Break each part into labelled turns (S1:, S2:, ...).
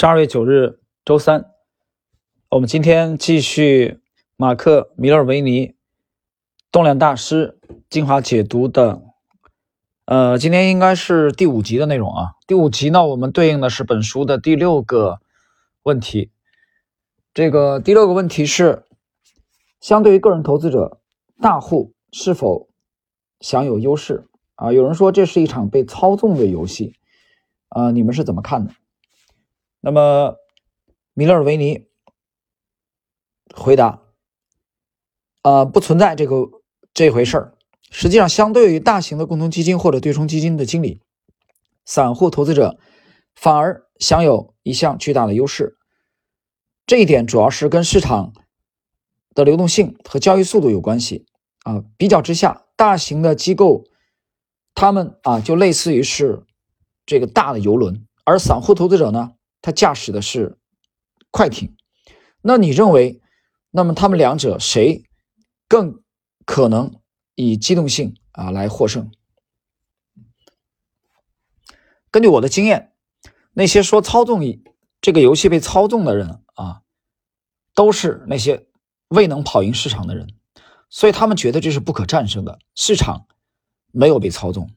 S1: 十二月九日，周三，我们今天继续马克·米勒维尼动量大师精华解读的，呃，今天应该是第五集的内容啊。第五集呢，我们对应的是本书的第六个问题。这个第六个问题是，相对于个人投资者，大户是否享有优势啊？有人说这是一场被操纵的游戏啊，你们是怎么看的？那么，米勒尔维尼回答：“呃，不存在这个这回事儿。实际上，相对于大型的共同基金或者对冲基金的经理，散户投资者反而享有一项巨大的优势。这一点主要是跟市场的流动性和交易速度有关系啊。比较之下，大型的机构他们啊，就类似于是这个大的游轮，而散户投资者呢？”他驾驶的是快艇，那你认为，那么他们两者谁更可能以机动性啊来获胜？根据我的经验，那些说操纵这个游戏被操纵的人啊，都是那些未能跑赢市场的人，所以他们觉得这是不可战胜的。市场没有被操纵。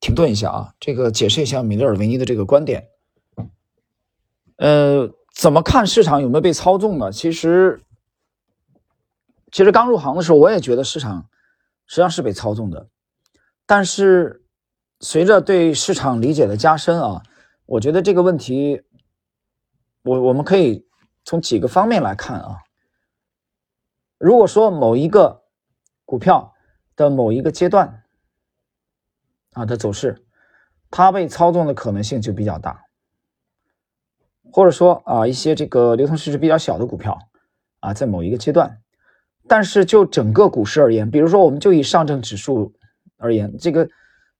S1: 停顿一下啊，这个解释一下米勒尔维尼的这个观点。呃，怎么看市场有没有被操纵呢？其实，其实刚入行的时候，我也觉得市场实际上是被操纵的。但是，随着对市场理解的加深啊，我觉得这个问题，我我们可以从几个方面来看啊。如果说某一个股票的某一个阶段啊的走势，它被操纵的可能性就比较大。或者说啊，一些这个流通市值比较小的股票啊，在某一个阶段，但是就整个股市而言，比如说我们就以上证指数而言，这个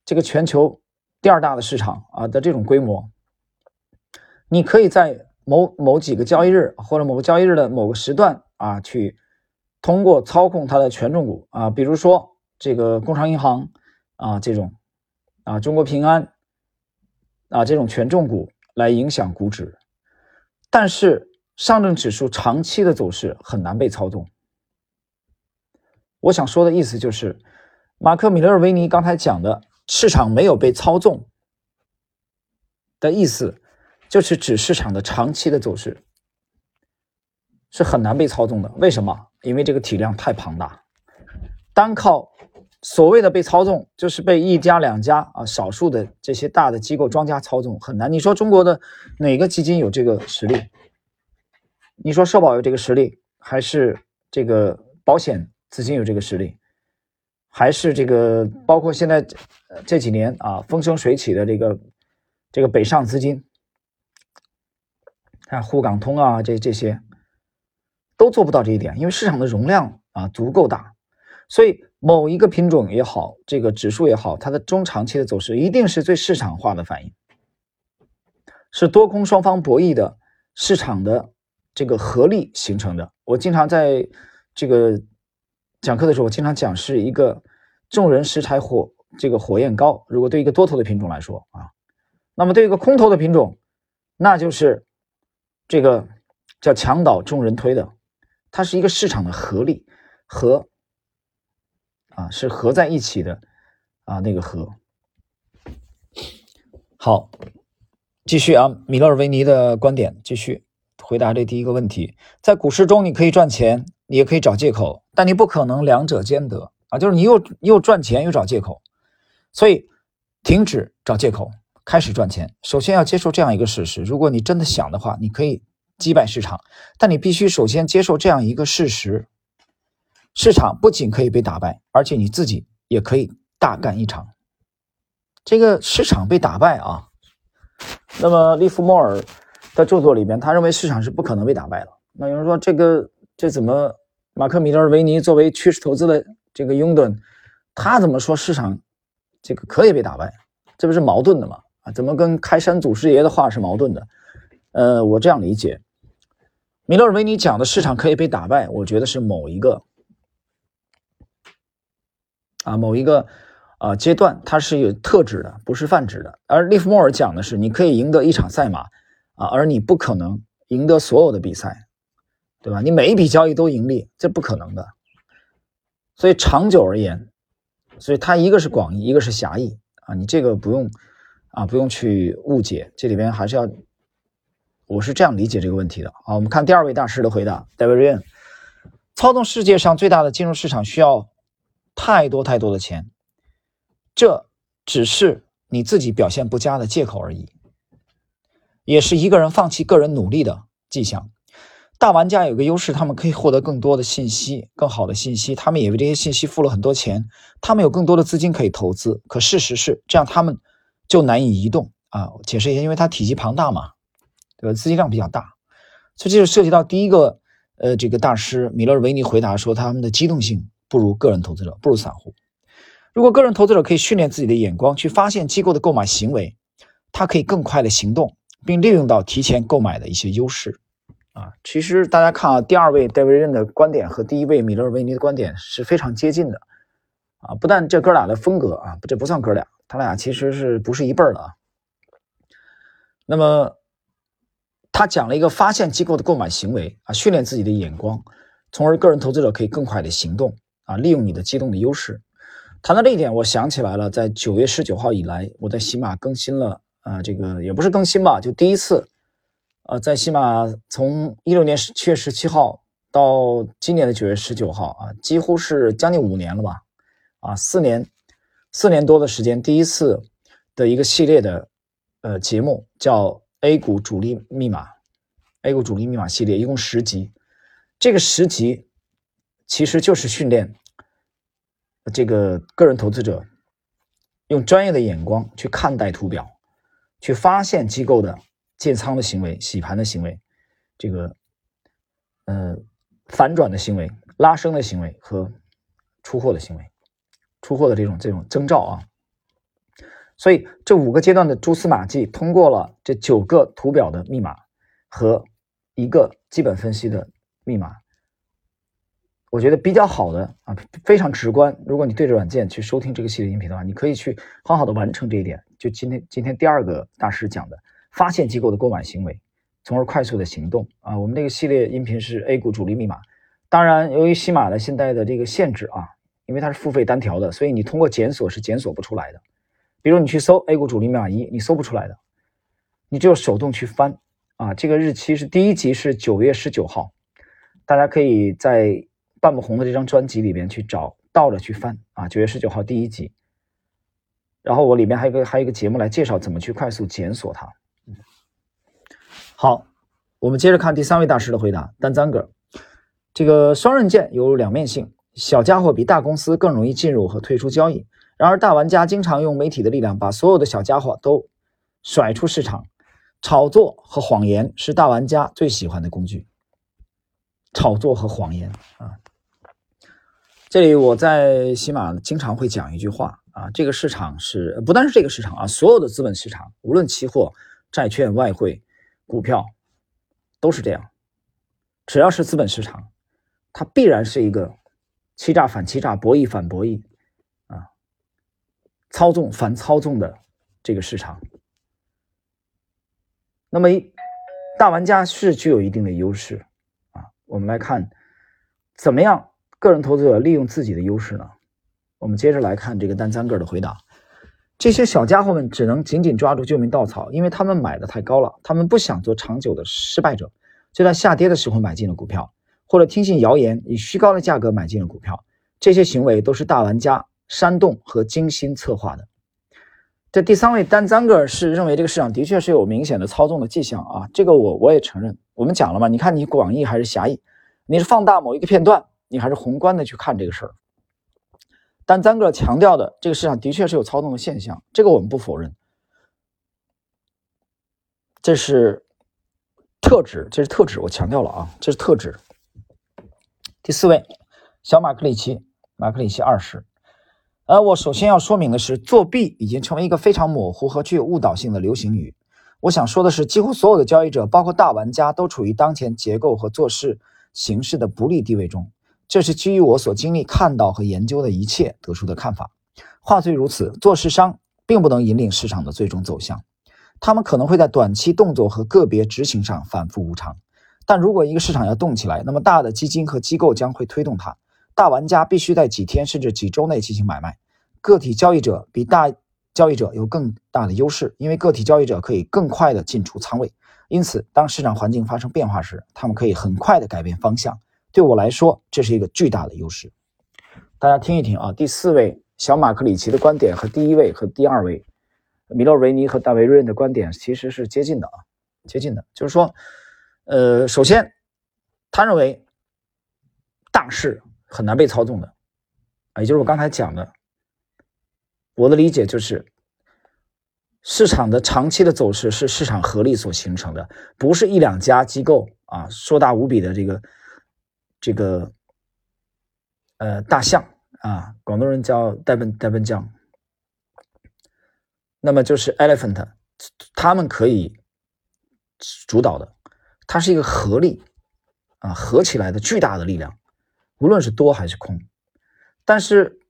S1: 这个全球第二大的市场啊的这种规模，你可以在某某几个交易日或者某个交易日的某个时段啊，去通过操控它的权重股啊，比如说这个工商银行啊这种啊，中国平安啊这种权重股来影响股指。但是上证指数长期的走势很难被操纵。我想说的意思就是，马克·米勒维尼刚才讲的市场没有被操纵的意思，就是指市场的长期的走势是很难被操纵的。为什么？因为这个体量太庞大，单靠所谓的被操纵，就是被一家两家啊少数的这些大的机构庄家操纵，很难。你说中国的哪个基金有这个实力？你说社保有这个实力，还是这个保险资金有这个实力，还是这个包括现在这几年啊风生水起的这个这个北上资金，看沪港通啊这这些都做不到这一点，因为市场的容量啊足够大，所以某一个品种也好，这个指数也好，它的中长期的走势一定是最市场化的反应，是多空双方博弈的市场的。这个合力形成的，我经常在这个讲课的时候，我经常讲是一个众人拾柴火，这个火焰高。如果对一个多头的品种来说啊，那么对一个空头的品种，那就是这个叫墙倒众人推的，它是一个市场的合力和啊，是合在一起的啊，那个合。好，继续啊，米勒尔维尼的观点继续。回答这第一个问题，在股市中你可以赚钱，你也可以找借口，但你不可能两者兼得啊！就是你又又赚钱又找借口，所以停止找借口，开始赚钱。首先要接受这样一个事实：如果你真的想的话，你可以击败市场，但你必须首先接受这样一个事实：市场不仅可以被打败，而且你自己也可以大干一场。这个市场被打败啊，那么利弗莫尔。在著作里边，他认为市场是不可能被打败的。那有人说，这个这怎么？马克·米勒维尼作为趋势投资的这个拥趸，他怎么说市场这个可以被打败？这不是矛盾的吗？啊，怎么跟开山祖师爷的话是矛盾的？呃，我这样理解，米勒维尼讲的市场可以被打败，我觉得是某一个啊某一个啊阶段，它是有特指的，不是泛指的。而利弗莫尔讲的是，你可以赢得一场赛马。啊，而你不可能赢得所有的比赛，对吧？你每一笔交易都盈利，这不可能的。所以长久而言，所以它一个是广义，一个是狭义啊，你这个不用啊，不用去误解，这里边还是要，我是这样理解这个问题的啊。我们看第二位大师的回答，David Ryan，操纵世界上最大的金融市场需要太多太多的钱，这只是你自己表现不佳的借口而已。也是一个人放弃个人努力的迹象。大玩家有个优势，他们可以获得更多的信息，更好的信息。他们也为这些信息付了很多钱，他们有更多的资金可以投资。可事实是，这样他们就难以移动啊。解释一下，因为它体积庞大嘛，对吧？资金量比较大，所以这就涉及到第一个，呃，这个大师米勒维尼回答说，他们的机动性不如个人投资者，不如散户。如果个人投资者可以训练自己的眼光，去发现机构的购买行为，他可以更快的行动。并利用到提前购买的一些优势，啊，其实大家看啊，第二位戴维任的观点和第一位米勒维尼的观点是非常接近的，啊，不但这哥俩的风格啊，这不算哥俩，他俩其实是不是一辈儿的啊？那么他讲了一个发现机构的购买行为啊，训练自己的眼光，从而个人投资者可以更快的行动啊，利用你的机动的优势。谈到这一点，我想起来了，在九月十九号以来，我在喜马更新了。啊，这个也不是更新吧，就第一次，呃，在起码从一六年七月十七号到今年的九月十九号啊，几乎是将近五年了吧，啊，四年，四年多的时间，第一次的一个系列的呃节目叫 A 股主力密码，A 股主力密码系列一共十集，这个十集其实就是训练这个个人投资者用专业的眼光去看待图表。去发现机构的建仓的行为、洗盘的行为，这个呃反转的行为、拉升的行为和出货的行为、出货的这种这种征兆啊。所以这五个阶段的蛛丝马迹，通过了这九个图表的密码和一个基本分析的密码，我觉得比较好的啊，非常直观。如果你对着软件去收听这个系列音频的话，你可以去很好的完成这一点。就今天，今天第二个大师讲的，发现机构的购买行为，从而快速的行动啊。我们这个系列音频是 A 股主力密码。当然，由于喜马的现在的这个限制啊，因为它是付费单条的，所以你通过检索是检索不出来的。比如你去搜 A 股主力密码一，你搜不出来的，你只有手动去翻啊。这个日期是第一集是九月十九号，大家可以在半不红的这张专辑里边去找倒着去翻啊。九月十九号第一集。然后我里面还有个还有一个节目来介绍怎么去快速检索它。好，我们接着看第三位大师的回答。丹赞格，这个双刃剑有两面性，小家伙比大公司更容易进入和退出交易。然而大玩家经常用媒体的力量把所有的小家伙都甩出市场。炒作和谎言是大玩家最喜欢的工具。炒作和谎言啊，这里我在喜马经常会讲一句话。啊，这个市场是不单是这个市场啊，所有的资本市场，无论期货、债券、外汇、股票，都是这样。只要是资本市场，它必然是一个欺诈反欺诈、博弈反博弈啊，操纵反操纵的这个市场。那么，大玩家是具有一定的优势啊。我们来看，怎么样个人投资者利用自己的优势呢？我们接着来看这个单三个的回答。这些小家伙们只能紧紧抓住救命稻草，因为他们买的太高了。他们不想做长久的失败者，就在下跌的时候买进了股票，或者听信谣言以虚高的价格买进了股票。这些行为都是大玩家煽动和精心策划的。这第三位单三个是认为这个市场的确是有明显的操纵的迹象啊，这个我我也承认。我们讲了嘛，你看你广义还是狭义，你是放大某一个片段，你还是宏观的去看这个事儿。但张哥强调的这个市场的确是有操纵的现象，这个我们不否认。这是特指，这是特指，我强调了啊，这是特指。第四位，小马克里奇，马克里奇二十。呃，我首先要说明的是，作弊已经成为一个非常模糊和具有误导性的流行语。我想说的是，几乎所有的交易者，包括大玩家，都处于当前结构和做事形式的不利地位中。这是基于我所经历、看到和研究的一切得出的看法。话虽如此，做市商并不能引领市场的最终走向。他们可能会在短期动作和个别执行上反复无常。但如果一个市场要动起来，那么大的基金和机构将会推动它。大玩家必须在几天甚至几周内进行买卖。个体交易者比大交易者有更大的优势，因为个体交易者可以更快地进出仓位。因此，当市场环境发生变化时，他们可以很快地改变方向。对我来说，这是一个巨大的优势。大家听一听啊，第四位小马克里奇的观点和第一位和第二位米洛维尼和戴维瑞恩的观点其实是接近的啊，接近的，就是说。呃，首先，他认为大势很难被操纵的，啊，也就是我刚才讲的，我的理解就是，市场的长期的走势是市场合力所形成的，不是一两家机构啊硕大无比的这个这个呃大象啊，广东人叫代奔代奔将，那么就是 elephant，他们可以主导的。它是一个合力啊，合起来的巨大的力量，无论是多还是空。但是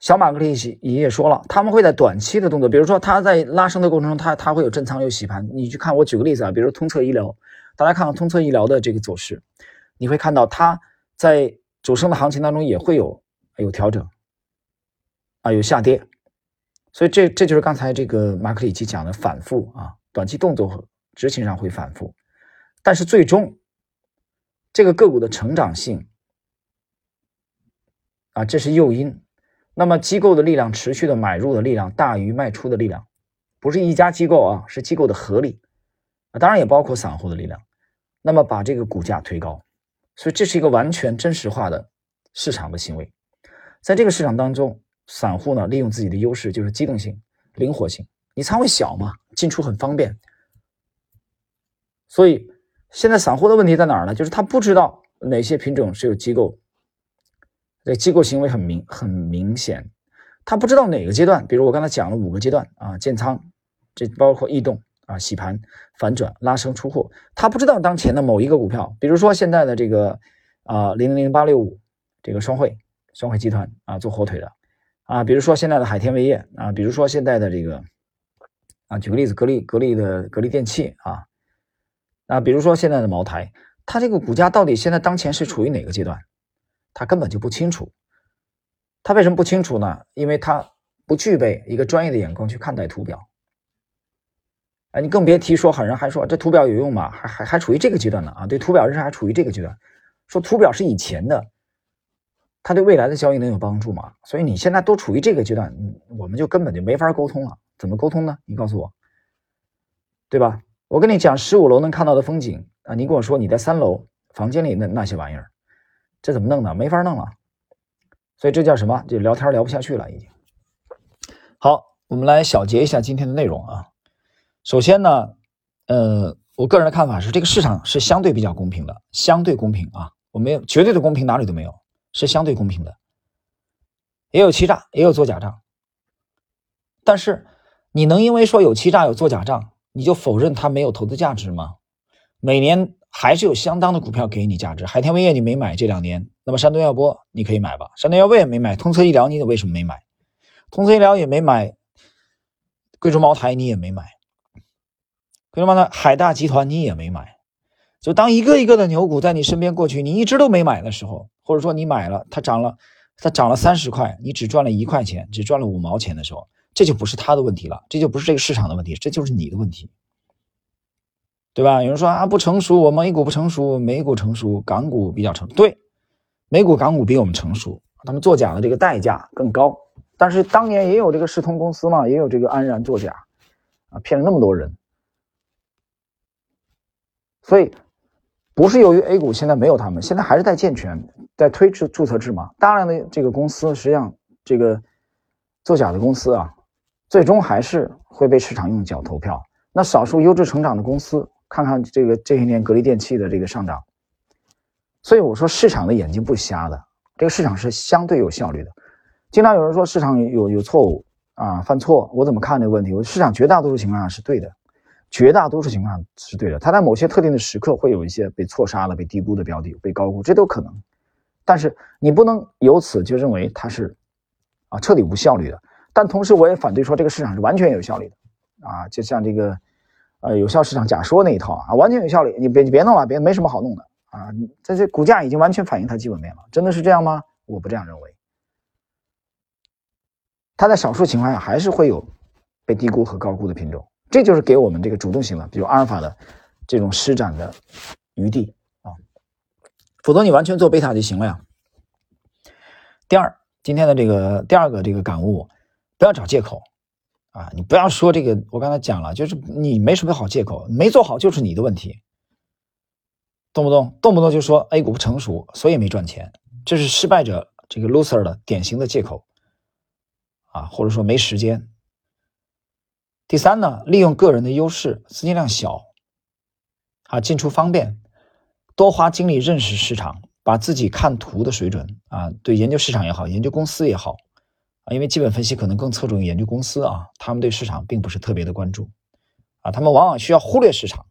S1: 小马克利奇也也说了，他们会在短期的动作，比如说他在拉升的过程中，他他会有震仓有洗盘。你去看，我举个例子啊，比如通策医疗，大家看看通策医疗的这个走势，你会看到它在主升的行情当中也会有有调整啊，有下跌。所以这这就是刚才这个马克里奇讲的反复啊，短期动作和执行上会反复。但是最终，这个个股的成长性啊，这是诱因。那么机构的力量持续的买入的力量大于卖出的力量，不是一家机构啊，是机构的合力啊，当然也包括散户的力量。那么把这个股价推高，所以这是一个完全真实化的市场的行为。在这个市场当中，散户呢利用自己的优势，就是机动性、灵活性。你仓位小嘛，进出很方便，所以。现在散户的问题在哪儿呢？就是他不知道哪些品种是有机构，这机构行为很明很明显，他不知道哪个阶段，比如我刚才讲了五个阶段啊，建仓，这包括异动啊、洗盘、反转、拉升、出货，他不知道当前的某一个股票，比如说现在的这个啊零零零八六五这个双汇双汇集团啊做火腿的啊，比如说现在的海天味业啊，比如说现在的这个啊，举个例子，格力格力的格力电器啊。啊，比如说现在的茅台，它这个股价到底现在当前是处于哪个阶段？他根本就不清楚。他为什么不清楚呢？因为他不具备一个专业的眼光去看待图表。哎，你更别提说，很多人还说这图表有用吗？还还还处于这个阶段呢啊？对图表认识还处于这个阶段，说图表是以前的，它对未来的交易能有帮助吗？所以你现在都处于这个阶段，我们就根本就没法沟通了。怎么沟通呢？你告诉我，对吧？我跟你讲，十五楼能看到的风景啊！你跟我说你在三楼房间里那那些玩意儿，这怎么弄呢？没法弄了。所以这叫什么？就聊天聊不下去了，已经。好，我们来小结一下今天的内容啊。首先呢，呃，我个人的看法是，这个市场是相对比较公平的，相对公平啊。我没有绝对的公平，哪里都没有，是相对公平的。也有欺诈，也有做假账。但是你能因为说有欺诈有做假账？你就否认它没有投资价值吗？每年还是有相当的股票给你价值。海天味业你没买这两年，那么山东药波你可以买吧？山东药波也没买，通策医疗你也为什么没买？通策医疗也没买，贵州茅台你也没买，为什么呢海大集团你也没买。就当一个一个的牛股在你身边过去，你一直都没买的时候，或者说你买了它涨了，它涨了三十块，你只赚了一块钱，只赚了五毛钱的时候。这就不是他的问题了，这就不是这个市场的问题，这就是你的问题，对吧？有人说啊，不成熟，我们 A 股不成熟，美股成熟，港股比较成，对，美股、港股比我们成熟，他们作假的这个代价更高。但是当年也有这个世通公司嘛，也有这个安然作假，啊，骗了那么多人。所以不是由于 A 股现在没有他们，现在还是在健全，在推注注册制嘛，大量的这个公司实际上这个作假的公司啊。最终还是会被市场用脚投票。那少数优质成长的公司，看看这个这些年格力电器的这个上涨。所以我说市场的眼睛不瞎的，这个市场是相对有效率的。经常有人说市场有有错误啊，犯错，我怎么看这个问题？我市场绝大多数情况下是对的，绝大多数情况是对的。它在某些特定的时刻会有一些被错杀了、被低估的标的、被高估，这都可能。但是你不能由此就认为它是啊彻底无效率的。但同时，我也反对说这个市场是完全有效率的，啊，就像这个呃有效市场假说那一套啊，完全有效率，你别你别弄了，别没什么好弄的啊，这这股价已经完全反映它基本面了，真的是这样吗？我不这样认为，它在少数情况下还是会有被低估和高估的品种，这就是给我们这个主动型的，比如阿尔法的这种施展的余地啊，否则你完全做贝塔就行了呀。第二，今天的这个第二个这个感悟，不要找借口啊！你不要说这个，我刚才讲了，就是你没什么好借口，没做好就是你的问题，动不动动不动就说 A 股不成熟，所以没赚钱，这是失败者这个 loser 的典型的借口啊，或者说没时间。第三呢，利用个人的优势，资金量小啊，进出方便，多花精力认识市场。把自己看图的水准啊，对研究市场也好，研究公司也好啊，因为基本分析可能更侧重于研究公司啊，他们对市场并不是特别的关注啊，他们往往需要忽略市场，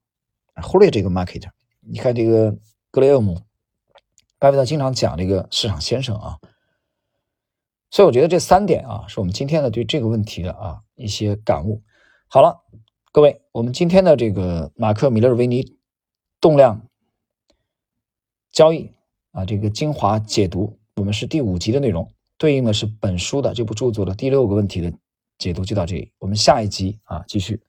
S1: 忽略这个 market。你看这个格雷厄姆，巴菲特经常讲这个市场先生啊，所以我觉得这三点啊，是我们今天的对这个问题的啊一些感悟。好了，各位，我们今天的这个马克米勒维尼动量交易。啊，这个精华解读，我们是第五集的内容，对应的是本书的这部著作的第六个问题的解读，就到这里。我们下一集啊，继续。